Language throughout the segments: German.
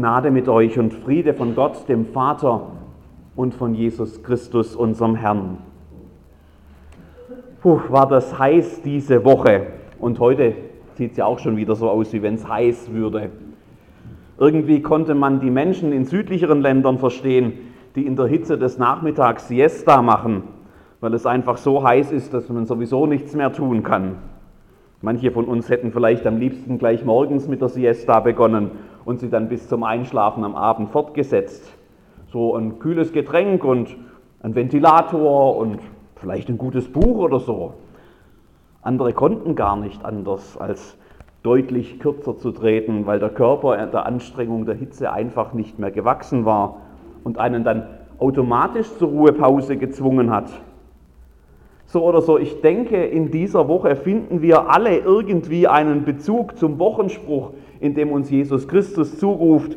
Gnade mit euch und Friede von Gott, dem Vater und von Jesus Christus, unserem Herrn. Puh, war das heiß diese Woche und heute sieht es ja auch schon wieder so aus, wie wenn es heiß würde. Irgendwie konnte man die Menschen in südlicheren Ländern verstehen, die in der Hitze des Nachmittags Siesta machen, weil es einfach so heiß ist, dass man sowieso nichts mehr tun kann. Manche von uns hätten vielleicht am liebsten gleich morgens mit der Siesta begonnen und sie dann bis zum Einschlafen am Abend fortgesetzt. So ein kühles Getränk und ein Ventilator und vielleicht ein gutes Buch oder so. Andere konnten gar nicht anders, als deutlich kürzer zu treten, weil der Körper der Anstrengung der Hitze einfach nicht mehr gewachsen war und einen dann automatisch zur Ruhepause gezwungen hat. So oder so, ich denke, in dieser Woche finden wir alle irgendwie einen Bezug zum Wochenspruch, in dem uns Jesus Christus zuruft,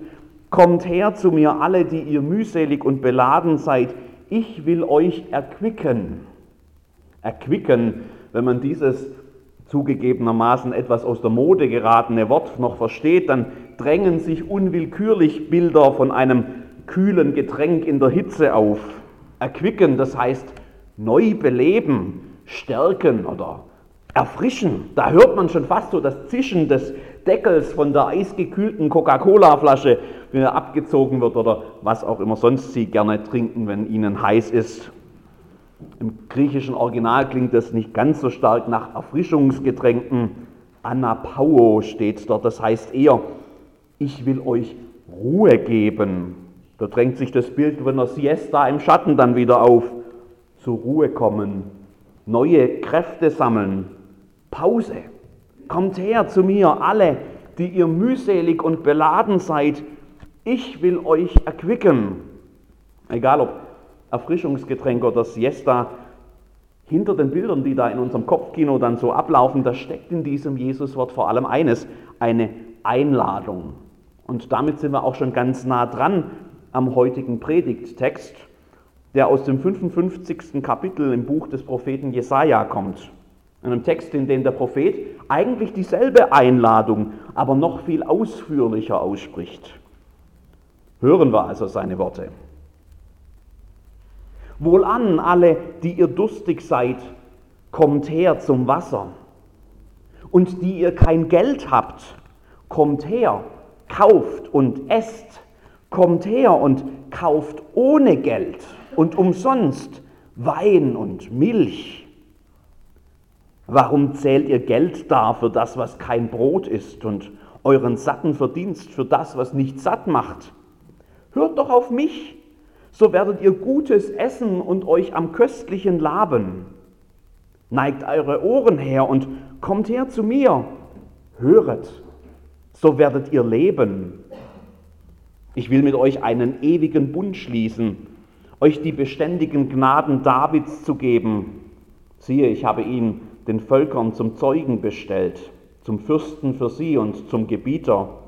Kommt her zu mir alle, die ihr mühselig und beladen seid, ich will euch erquicken. Erquicken, wenn man dieses zugegebenermaßen etwas aus der Mode geratene Wort noch versteht, dann drängen sich unwillkürlich Bilder von einem kühlen Getränk in der Hitze auf. Erquicken, das heißt neu beleben, stärken oder erfrischen. Da hört man schon fast so das Zischen des Deckels von der eisgekühlten Coca-Cola-Flasche, wenn er abgezogen wird oder was auch immer sonst Sie gerne trinken, wenn Ihnen heiß ist. Im griechischen Original klingt das nicht ganz so stark nach Erfrischungsgetränken. Anapauo steht dort, das heißt eher, ich will euch Ruhe geben. Da drängt sich das Bild von einer Siesta im Schatten dann wieder auf. Zur Ruhe kommen, neue Kräfte sammeln, Pause. Kommt her zu mir, alle, die ihr mühselig und beladen seid. Ich will euch erquicken. Egal ob Erfrischungsgetränk oder Siesta, hinter den Bildern, die da in unserem Kopfkino dann so ablaufen, da steckt in diesem Jesuswort vor allem eines, eine Einladung. Und damit sind wir auch schon ganz nah dran am heutigen Predigttext, der aus dem 55. Kapitel im Buch des Propheten Jesaja kommt. Einem Text, in dem der Prophet eigentlich dieselbe Einladung, aber noch viel ausführlicher ausspricht. Hören wir also seine Worte. Wohlan alle, die ihr durstig seid, kommt her zum Wasser. Und die ihr kein Geld habt, kommt her, kauft und esst. Kommt her und kauft ohne Geld und umsonst Wein und Milch. Warum zählt ihr Geld dar für das, was kein Brot ist, und euren satten Verdienst für das, was nicht satt macht? Hört doch auf mich, so werdet ihr Gutes essen und euch am Köstlichen laben. Neigt eure Ohren her und kommt her zu mir. Höret, so werdet ihr leben. Ich will mit euch einen ewigen Bund schließen, euch die beständigen Gnaden Davids zu geben. Siehe, ich habe ihn den Völkern zum Zeugen bestellt, zum Fürsten für sie und zum Gebieter.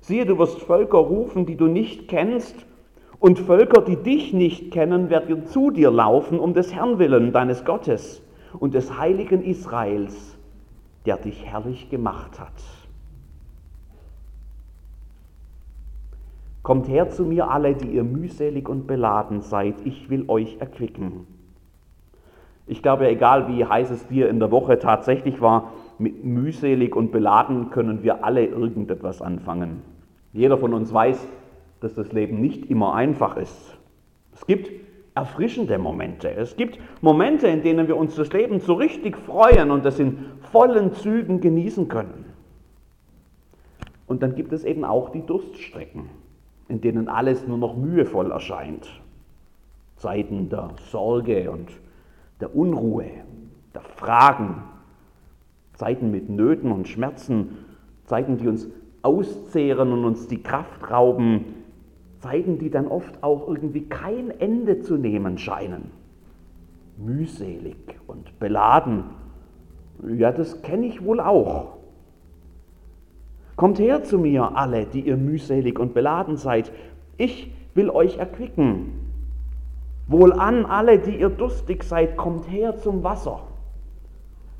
Siehe, du wirst Völker rufen, die du nicht kennst, und Völker, die dich nicht kennen, werden zu dir laufen um des Herrn willen, deines Gottes und des heiligen Israels, der dich herrlich gemacht hat. Kommt her zu mir alle, die ihr mühselig und beladen seid, ich will euch erquicken. Ich glaube, egal wie heiß es dir in der Woche tatsächlich war, mit mühselig und beladen können wir alle irgendetwas anfangen. Jeder von uns weiß, dass das Leben nicht immer einfach ist. Es gibt erfrischende Momente. Es gibt Momente, in denen wir uns das Leben so richtig freuen und das in vollen Zügen genießen können. Und dann gibt es eben auch die Durststrecken, in denen alles nur noch mühevoll erscheint. Zeiten der Sorge und der Unruhe, der Fragen, Zeiten mit Nöten und Schmerzen, Zeiten, die uns auszehren und uns die Kraft rauben, Zeiten, die dann oft auch irgendwie kein Ende zu nehmen scheinen. Mühselig und beladen. Ja, das kenne ich wohl auch. Kommt her zu mir, alle, die ihr mühselig und beladen seid. Ich will euch erquicken. Wohlan alle, die ihr durstig seid, kommt her zum Wasser.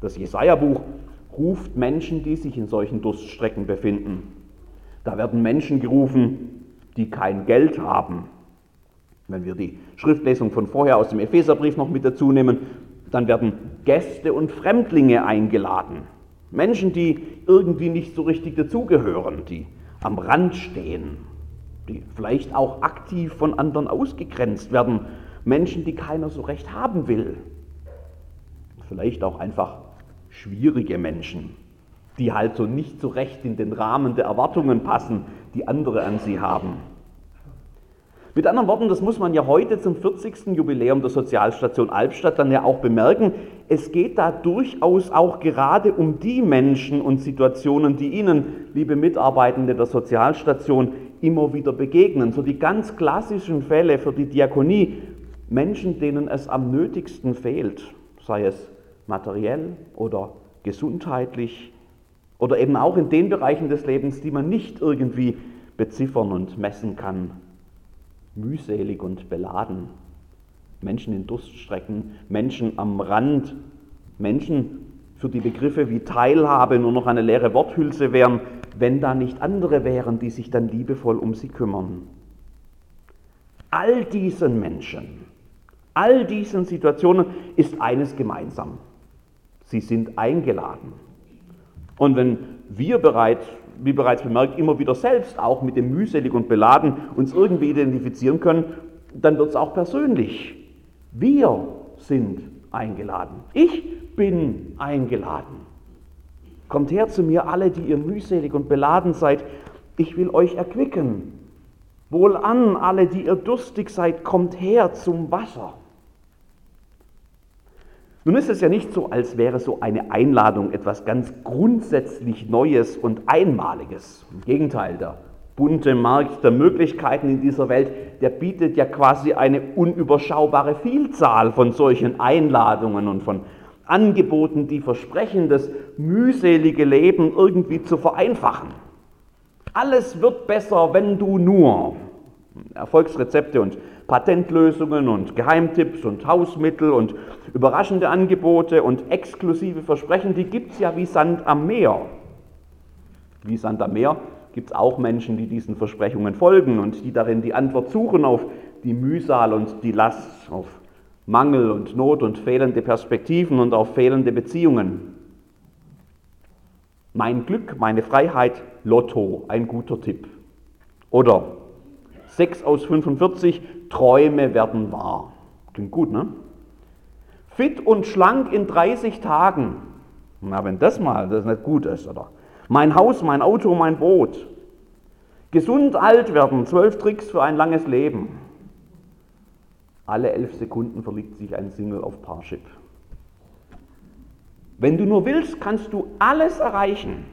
Das Jesaja-Buch ruft Menschen, die sich in solchen Durststrecken befinden. Da werden Menschen gerufen, die kein Geld haben. Wenn wir die Schriftlesung von vorher aus dem Epheserbrief noch mit dazu nehmen, dann werden Gäste und Fremdlinge eingeladen. Menschen, die irgendwie nicht so richtig dazugehören, die am Rand stehen, die vielleicht auch aktiv von anderen ausgegrenzt werden. Menschen, die keiner so recht haben will. Vielleicht auch einfach schwierige Menschen, die halt so nicht so recht in den Rahmen der Erwartungen passen, die andere an sie haben. Mit anderen Worten, das muss man ja heute zum 40. Jubiläum der Sozialstation Albstadt dann ja auch bemerken, es geht da durchaus auch gerade um die Menschen und Situationen, die Ihnen, liebe Mitarbeitende der Sozialstation, immer wieder begegnen. So die ganz klassischen Fälle für die Diakonie, Menschen, denen es am nötigsten fehlt, sei es materiell oder gesundheitlich oder eben auch in den Bereichen des Lebens, die man nicht irgendwie beziffern und messen kann mühselig und beladen. Menschen in Durststrecken, Menschen am Rand, Menschen, für die Begriffe wie Teilhabe nur noch eine leere Worthülse wären, wenn da nicht andere wären, die sich dann liebevoll um sie kümmern. All diesen Menschen, all diesen Situationen ist eines gemeinsam. Sie sind eingeladen. Und wenn wir bereit wie bereits bemerkt, immer wieder selbst auch mit dem mühselig und beladen uns irgendwie identifizieren können, dann wird es auch persönlich. Wir sind eingeladen. Ich bin eingeladen. Kommt her zu mir alle, die ihr mühselig und beladen seid. Ich will euch erquicken. Wohlan alle, die ihr durstig seid, kommt her zum Wasser. Nun ist es ja nicht so, als wäre so eine Einladung etwas ganz grundsätzlich Neues und Einmaliges. Im Gegenteil, der bunte Markt der Möglichkeiten in dieser Welt, der bietet ja quasi eine unüberschaubare Vielzahl von solchen Einladungen und von Angeboten, die versprechen, das mühselige Leben irgendwie zu vereinfachen. Alles wird besser, wenn du nur Erfolgsrezepte und Patentlösungen und Geheimtipps und Hausmittel und überraschende Angebote und exklusive Versprechen, die gibt es ja wie Sand am Meer. Wie Sand am Meer gibt es auch Menschen, die diesen Versprechungen folgen und die darin die Antwort suchen auf die Mühsal und die Last, auf Mangel und Not und fehlende Perspektiven und auf fehlende Beziehungen. Mein Glück, meine Freiheit, Lotto, ein guter Tipp. Oder 6 aus 45, Träume werden wahr. Klingt gut, ne? Fit und schlank in 30 Tagen. Na, wenn das mal das nicht gut ist, oder? Mein Haus, mein Auto, mein Boot. Gesund alt werden, zwölf Tricks für ein langes Leben. Alle elf Sekunden verliebt sich ein Single auf Parship. Wenn du nur willst, kannst du alles erreichen.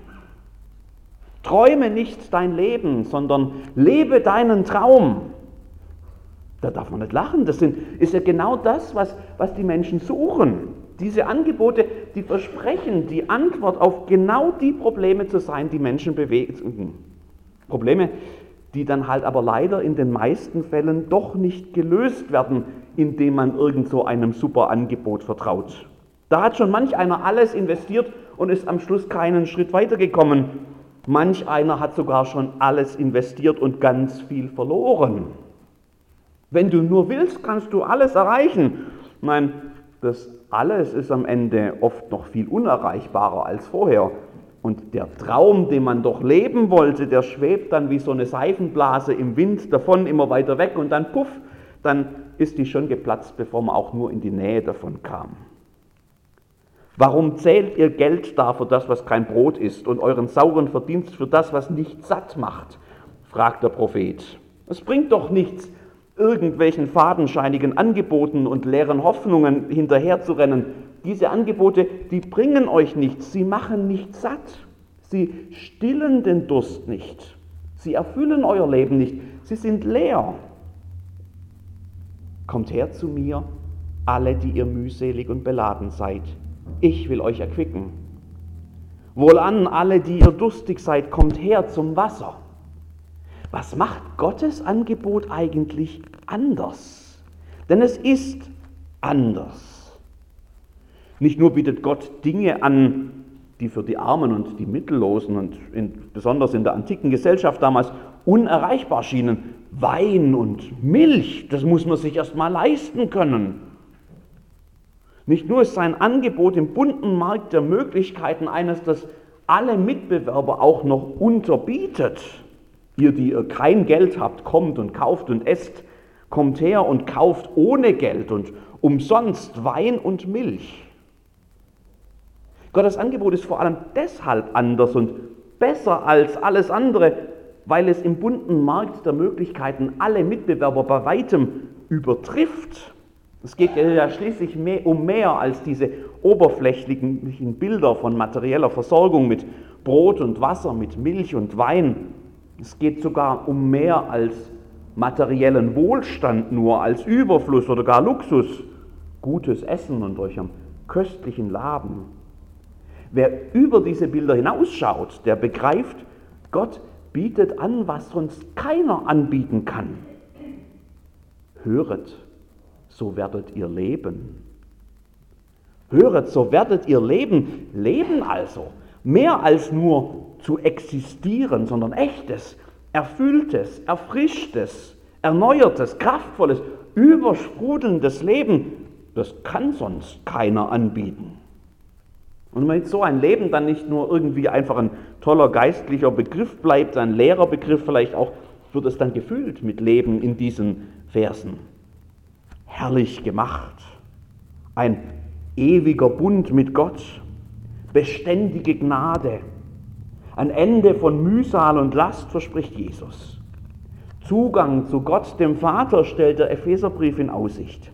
Träume nicht dein Leben, sondern lebe deinen Traum. Da darf man nicht lachen. Das sind, ist ja genau das, was, was die Menschen suchen. Diese Angebote, die versprechen, die Antwort auf genau die Probleme zu sein, die Menschen bewegen. Probleme, die dann halt aber leider in den meisten Fällen doch nicht gelöst werden, indem man irgend so einem super Angebot vertraut. Da hat schon manch einer alles investiert und ist am Schluss keinen Schritt weitergekommen. Manch einer hat sogar schon alles investiert und ganz viel verloren. Wenn du nur willst, kannst du alles erreichen. Nein, das alles ist am Ende oft noch viel unerreichbarer als vorher. Und der Traum, den man doch leben wollte, der schwebt dann wie so eine Seifenblase im Wind davon immer weiter weg und dann puff, dann ist die schon geplatzt, bevor man auch nur in die Nähe davon kam. Warum zählt ihr Geld da für das, was kein Brot ist, und euren sauren Verdienst für das, was nicht satt macht? fragt der Prophet. Es bringt doch nichts, irgendwelchen fadenscheinigen Angeboten und leeren Hoffnungen hinterherzurennen. Diese Angebote, die bringen euch nichts, sie machen nicht satt, sie stillen den Durst nicht, sie erfüllen euer Leben nicht, sie sind leer. Kommt her zu mir, alle, die ihr mühselig und beladen seid ich will euch erquicken. Wohlan alle, die ihr durstig seid, kommt her zum Wasser. Was macht Gottes Angebot eigentlich anders? Denn es ist anders. Nicht nur bietet Gott Dinge an, die für die Armen und die Mittellosen und in, besonders in der antiken Gesellschaft damals unerreichbar schienen. Wein und Milch, das muss man sich erst mal leisten können. Nicht nur ist sein Angebot im bunten Markt der Möglichkeiten eines, das alle Mitbewerber auch noch unterbietet. Ihr, die ihr kein Geld habt, kommt und kauft und esst, kommt her und kauft ohne Geld und umsonst Wein und Milch. Gottes Angebot ist vor allem deshalb anders und besser als alles andere, weil es im bunten Markt der Möglichkeiten alle Mitbewerber bei weitem übertrifft. Es geht ja schließlich mehr, um mehr als diese oberflächlichen Bilder von materieller Versorgung mit Brot und Wasser, mit Milch und Wein. Es geht sogar um mehr als materiellen Wohlstand nur, als Überfluss oder gar Luxus, gutes Essen und am köstlichen Laben. Wer über diese Bilder hinausschaut, der begreift, Gott bietet an, was sonst keiner anbieten kann. Höret, so werdet ihr leben. Höret, so werdet ihr leben. Leben also. Mehr als nur zu existieren, sondern echtes, erfülltes, erfrischtes, erneuertes, kraftvolles, übersprudelndes Leben. Das kann sonst keiner anbieten. Und damit so ein Leben dann nicht nur irgendwie einfach ein toller geistlicher Begriff bleibt, ein leerer Begriff vielleicht auch, wird es dann gefüllt mit Leben in diesen Versen. Herrlich gemacht. Ein ewiger Bund mit Gott. Beständige Gnade. Ein Ende von Mühsal und Last verspricht Jesus. Zugang zu Gott, dem Vater, stellt der Epheserbrief in Aussicht.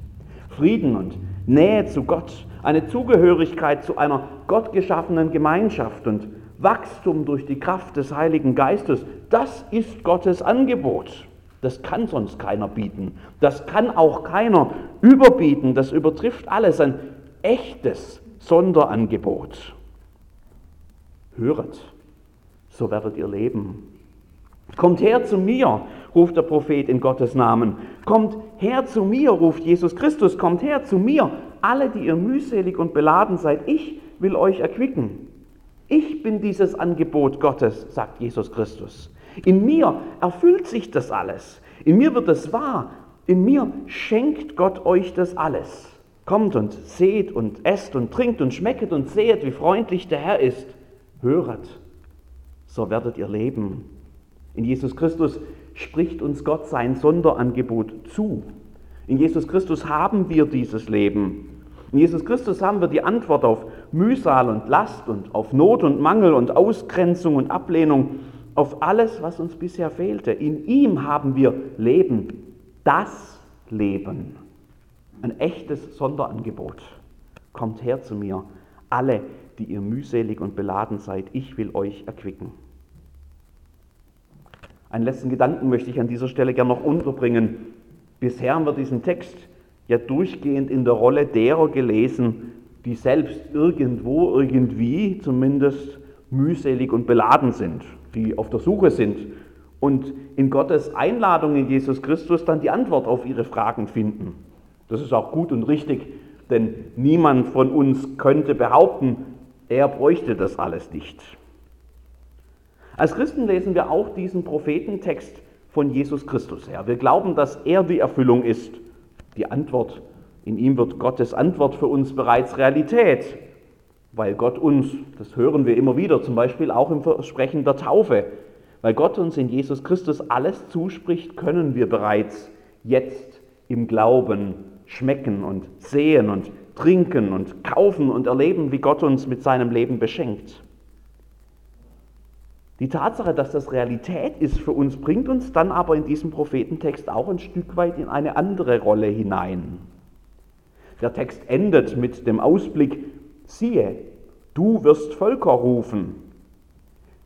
Frieden und Nähe zu Gott, eine Zugehörigkeit zu einer gottgeschaffenen Gemeinschaft und Wachstum durch die Kraft des Heiligen Geistes, das ist Gottes Angebot. Das kann sonst keiner bieten. Das kann auch keiner überbieten. Das übertrifft alles. Ein echtes Sonderangebot. Höret, so werdet ihr leben. Kommt her zu mir, ruft der Prophet in Gottes Namen. Kommt her zu mir, ruft Jesus Christus. Kommt her zu mir, alle, die ihr mühselig und beladen seid. Ich will euch erquicken. Ich bin dieses Angebot Gottes, sagt Jesus Christus. In mir erfüllt sich das alles. In mir wird es wahr. In mir schenkt Gott euch das alles. Kommt und seht und esst und trinkt und schmecket und sehet, wie freundlich der Herr ist. Höret, so werdet ihr leben. In Jesus Christus spricht uns Gott sein Sonderangebot zu. In Jesus Christus haben wir dieses Leben. In Jesus Christus haben wir die Antwort auf Mühsal und Last und auf Not und Mangel und Ausgrenzung und Ablehnung, auf alles, was uns bisher fehlte. In ihm haben wir Leben, das Leben. Ein echtes Sonderangebot. Kommt her zu mir, alle, die ihr mühselig und beladen seid, ich will euch erquicken. Einen letzten Gedanken möchte ich an dieser Stelle gerne noch unterbringen. Bisher haben wir diesen Text ja durchgehend in der Rolle derer gelesen, die selbst irgendwo, irgendwie zumindest mühselig und beladen sind, die auf der Suche sind und in Gottes Einladung in Jesus Christus dann die Antwort auf ihre Fragen finden. Das ist auch gut und richtig, denn niemand von uns könnte behaupten, er bräuchte das alles nicht. Als Christen lesen wir auch diesen Prophetentext von Jesus Christus her. Wir glauben, dass er die Erfüllung ist die Antwort. In ihm wird Gottes Antwort für uns bereits Realität, weil Gott uns, das hören wir immer wieder, zum Beispiel auch im Versprechen der Taufe, weil Gott uns in Jesus Christus alles zuspricht, können wir bereits jetzt im Glauben schmecken und sehen und trinken und kaufen und erleben, wie Gott uns mit seinem Leben beschenkt. Die Tatsache, dass das Realität ist für uns, bringt uns dann aber in diesem Prophetentext auch ein Stück weit in eine andere Rolle hinein. Der Text endet mit dem Ausblick, siehe, du wirst Völker rufen.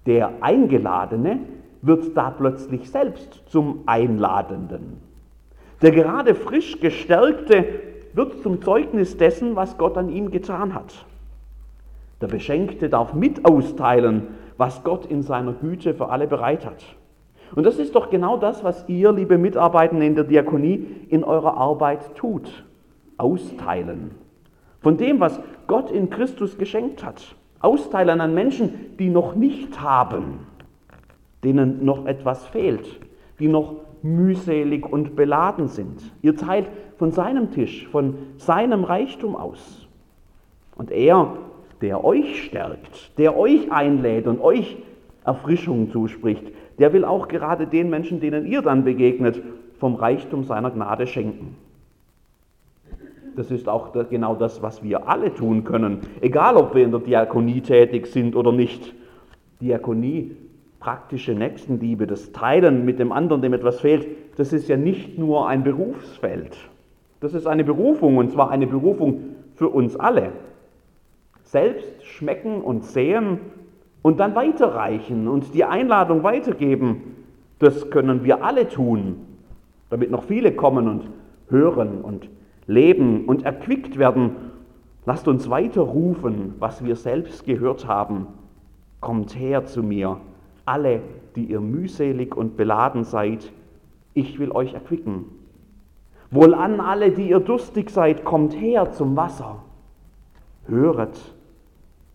Der Eingeladene wird da plötzlich selbst zum Einladenden. Der gerade frisch gestärkte wird zum Zeugnis dessen, was Gott an ihm getan hat. Der Beschenkte darf mit austeilen, was Gott in seiner Güte für alle bereit hat. Und das ist doch genau das, was ihr, liebe Mitarbeitende in der Diakonie, in eurer Arbeit tut. Austeilen. Von dem, was Gott in Christus geschenkt hat. austeilen an Menschen, die noch nicht haben, denen noch etwas fehlt, die noch mühselig und beladen sind. Ihr teilt von seinem Tisch, von seinem Reichtum aus. Und er, der euch stärkt, der euch einlädt und euch Erfrischung zuspricht, der will auch gerade den Menschen, denen ihr dann begegnet, vom Reichtum seiner Gnade schenken. Das ist auch genau das, was wir alle tun können, egal ob wir in der Diakonie tätig sind oder nicht. Diakonie, praktische Nächstenliebe, das Teilen mit dem anderen, dem etwas fehlt, das ist ja nicht nur ein Berufsfeld. Das ist eine Berufung und zwar eine Berufung für uns alle. Selbst schmecken und sehen und dann weiterreichen und die Einladung weitergeben, das können wir alle tun, damit noch viele kommen und hören und leben und erquickt werden. Lasst uns weiter rufen, was wir selbst gehört haben. Kommt her zu mir, alle, die ihr mühselig und beladen seid, ich will euch erquicken. Wohlan alle, die ihr durstig seid, kommt her zum Wasser. Höret,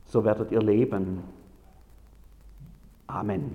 so werdet ihr leben. Amen.